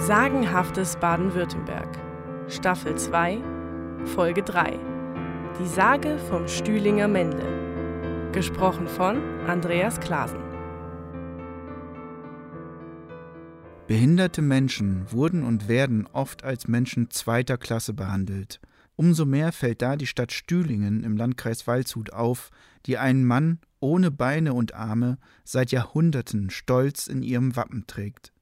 Sagenhaftes Baden-Württemberg. Staffel 2, Folge 3. Die Sage vom Stühlinger Männle. Gesprochen von Andreas Klasen. Behinderte Menschen wurden und werden oft als Menschen zweiter Klasse behandelt. Umso mehr fällt da die Stadt Stühlingen im Landkreis Waldshut auf, die einen Mann ohne Beine und Arme seit Jahrhunderten stolz in ihrem Wappen trägt.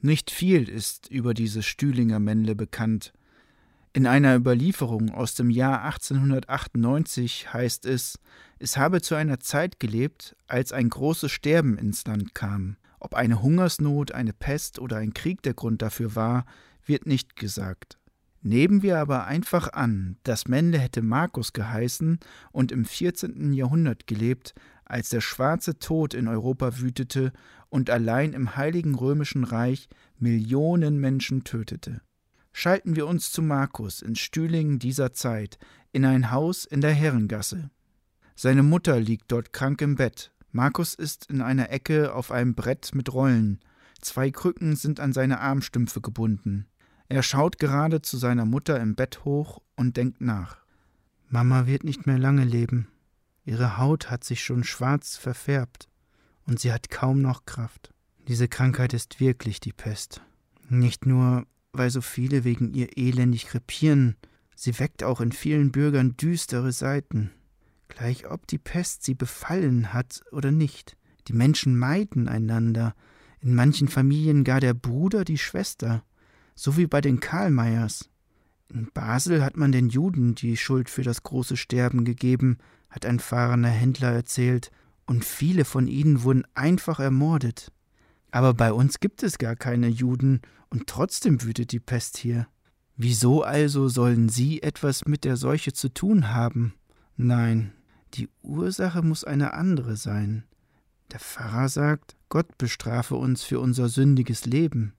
Nicht viel ist über dieses Stühlinger Männle bekannt. In einer Überlieferung aus dem Jahr 1898 heißt es, es habe zu einer Zeit gelebt, als ein großes Sterben ins Land kam. Ob eine Hungersnot, eine Pest oder ein Krieg der Grund dafür war, wird nicht gesagt. Nehmen wir aber einfach an, das Männle hätte Markus geheißen und im 14. Jahrhundert gelebt, als der schwarze Tod in Europa wütete und allein im Heiligen Römischen Reich Millionen Menschen tötete. Schalten wir uns zu Markus in Stühlingen dieser Zeit in ein Haus in der Herrengasse. Seine Mutter liegt dort krank im Bett. Markus ist in einer Ecke auf einem Brett mit Rollen. Zwei Krücken sind an seine Armstümpfe gebunden. Er schaut gerade zu seiner Mutter im Bett hoch und denkt nach. Mama wird nicht mehr lange leben. Ihre Haut hat sich schon schwarz verfärbt und sie hat kaum noch Kraft. Diese Krankheit ist wirklich die Pest. Nicht nur, weil so viele wegen ihr elendig krepieren, sie weckt auch in vielen Bürgern düstere Seiten. Gleich ob die Pest sie befallen hat oder nicht. Die Menschen meiden einander, in manchen Familien gar der Bruder die Schwester, so wie bei den Karlmeyers. In Basel hat man den Juden die Schuld für das große Sterben gegeben, hat ein fahrender Händler erzählt, und viele von ihnen wurden einfach ermordet. Aber bei uns gibt es gar keine Juden, und trotzdem wütet die Pest hier. Wieso also sollen Sie etwas mit der Seuche zu tun haben? Nein, die Ursache muss eine andere sein. Der Pfarrer sagt, Gott bestrafe uns für unser sündiges Leben.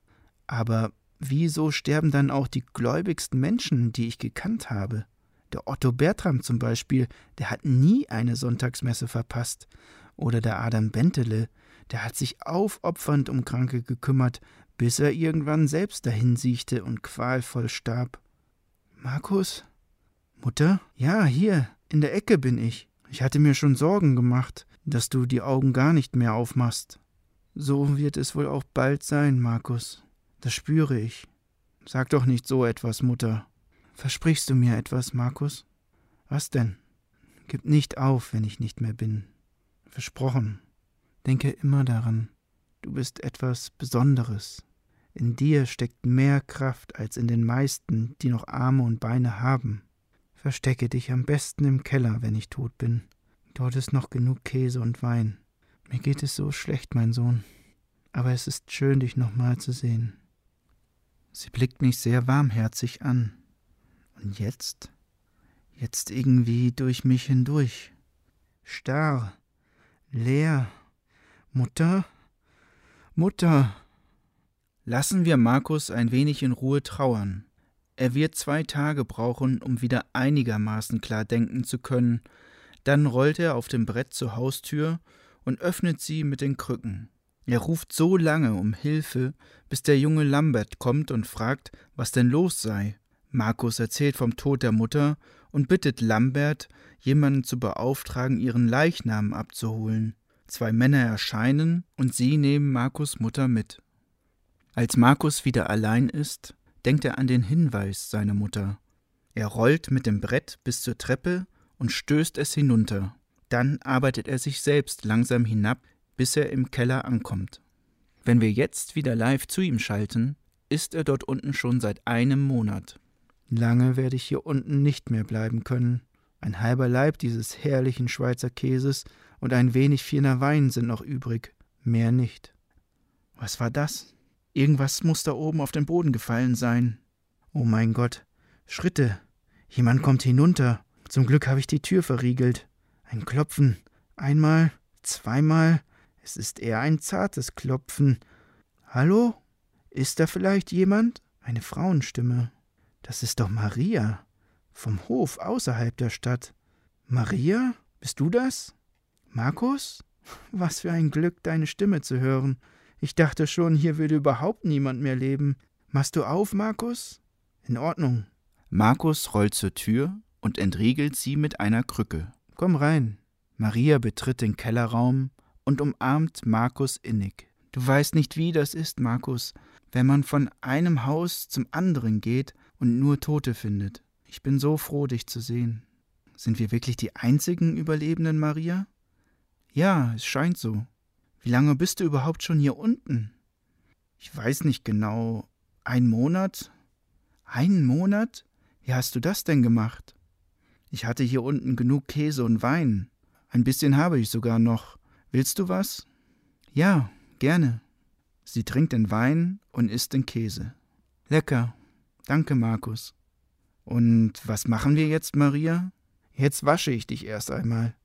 Aber wieso sterben dann auch die gläubigsten Menschen, die ich gekannt habe? Der Otto Bertram zum Beispiel, der hat nie eine Sonntagsmesse verpasst. Oder der Adam Bentele, der hat sich aufopfernd um Kranke gekümmert, bis er irgendwann selbst dahinsiechte und qualvoll starb. Markus? Mutter? Ja, hier, in der Ecke bin ich. Ich hatte mir schon Sorgen gemacht, dass du die Augen gar nicht mehr aufmachst. So wird es wohl auch bald sein, Markus. Das spüre ich. Sag doch nicht so etwas, Mutter. Versprichst du mir etwas, Markus? Was denn? Gib nicht auf, wenn ich nicht mehr bin. Versprochen. Denke immer daran, du bist etwas Besonderes. In dir steckt mehr Kraft als in den meisten, die noch Arme und Beine haben. Verstecke dich am besten im Keller, wenn ich tot bin. Dort ist noch genug Käse und Wein. Mir geht es so schlecht, mein Sohn. Aber es ist schön, dich nochmal zu sehen. Sie blickt mich sehr warmherzig an. Und jetzt? Jetzt irgendwie durch mich hindurch. Starr, leer. Mutter? Mutter! Lassen wir Markus ein wenig in Ruhe trauern. Er wird zwei Tage brauchen, um wieder einigermaßen klar denken zu können. Dann rollt er auf dem Brett zur Haustür und öffnet sie mit den Krücken. Er ruft so lange um Hilfe, bis der junge Lambert kommt und fragt, was denn los sei. Markus erzählt vom Tod der Mutter und bittet Lambert, jemanden zu beauftragen, ihren Leichnam abzuholen. Zwei Männer erscheinen und sie nehmen Markus Mutter mit. Als Markus wieder allein ist, denkt er an den Hinweis seiner Mutter. Er rollt mit dem Brett bis zur Treppe und stößt es hinunter. Dann arbeitet er sich selbst langsam hinab, bis er im Keller ankommt. Wenn wir jetzt wieder live zu ihm schalten, ist er dort unten schon seit einem Monat. Lange werde ich hier unten nicht mehr bleiben können. Ein halber Leib dieses herrlichen Schweizer Käses und ein wenig Vierner Wein sind noch übrig, mehr nicht. Was war das? Irgendwas muss da oben auf den Boden gefallen sein. Oh mein Gott. Schritte. Jemand kommt hinunter. Zum Glück habe ich die Tür verriegelt. Ein Klopfen. Einmal, zweimal. Es ist eher ein zartes Klopfen. Hallo? Ist da vielleicht jemand? Eine Frauenstimme. Das ist doch Maria. Vom Hof außerhalb der Stadt. Maria? Bist du das? Markus? Was für ein Glück, deine Stimme zu hören. Ich dachte schon, hier würde überhaupt niemand mehr leben. Machst du auf, Markus? In Ordnung. Markus rollt zur Tür und entriegelt sie mit einer Krücke. Komm rein. Maria betritt den Kellerraum und umarmt Markus innig. Du weißt nicht, wie das ist, Markus, wenn man von einem Haus zum anderen geht und nur Tote findet. Ich bin so froh, dich zu sehen. Sind wir wirklich die einzigen Überlebenden, Maria? Ja, es scheint so. Wie lange bist du überhaupt schon hier unten? Ich weiß nicht genau. Ein Monat? Einen Monat? Wie hast du das denn gemacht? Ich hatte hier unten genug Käse und Wein. Ein bisschen habe ich sogar noch. Willst du was? Ja, gerne. Sie trinkt den Wein und isst den Käse. Lecker. Danke, Markus. Und was machen wir jetzt, Maria? Jetzt wasche ich dich erst einmal.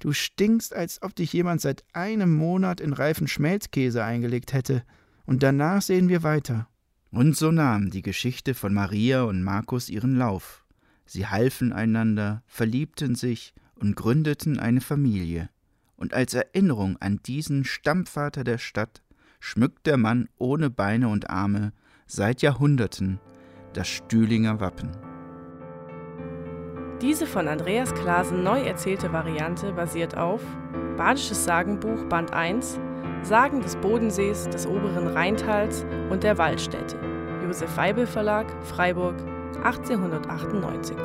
Du stinkst, als ob dich jemand seit einem Monat in reifen Schmelzkäse eingelegt hätte. Und danach sehen wir weiter. Und so nahm die Geschichte von Maria und Markus ihren Lauf. Sie halfen einander, verliebten sich und gründeten eine Familie. Und als Erinnerung an diesen Stammvater der Stadt schmückt der Mann ohne Beine und Arme seit Jahrhunderten das Stühlinger Wappen. Diese von Andreas Klasen neu erzählte Variante basiert auf Badisches Sagenbuch Band 1, Sagen des Bodensees, des oberen Rheintals und der Waldstätte. Josef Weibel Verlag, Freiburg, 1898.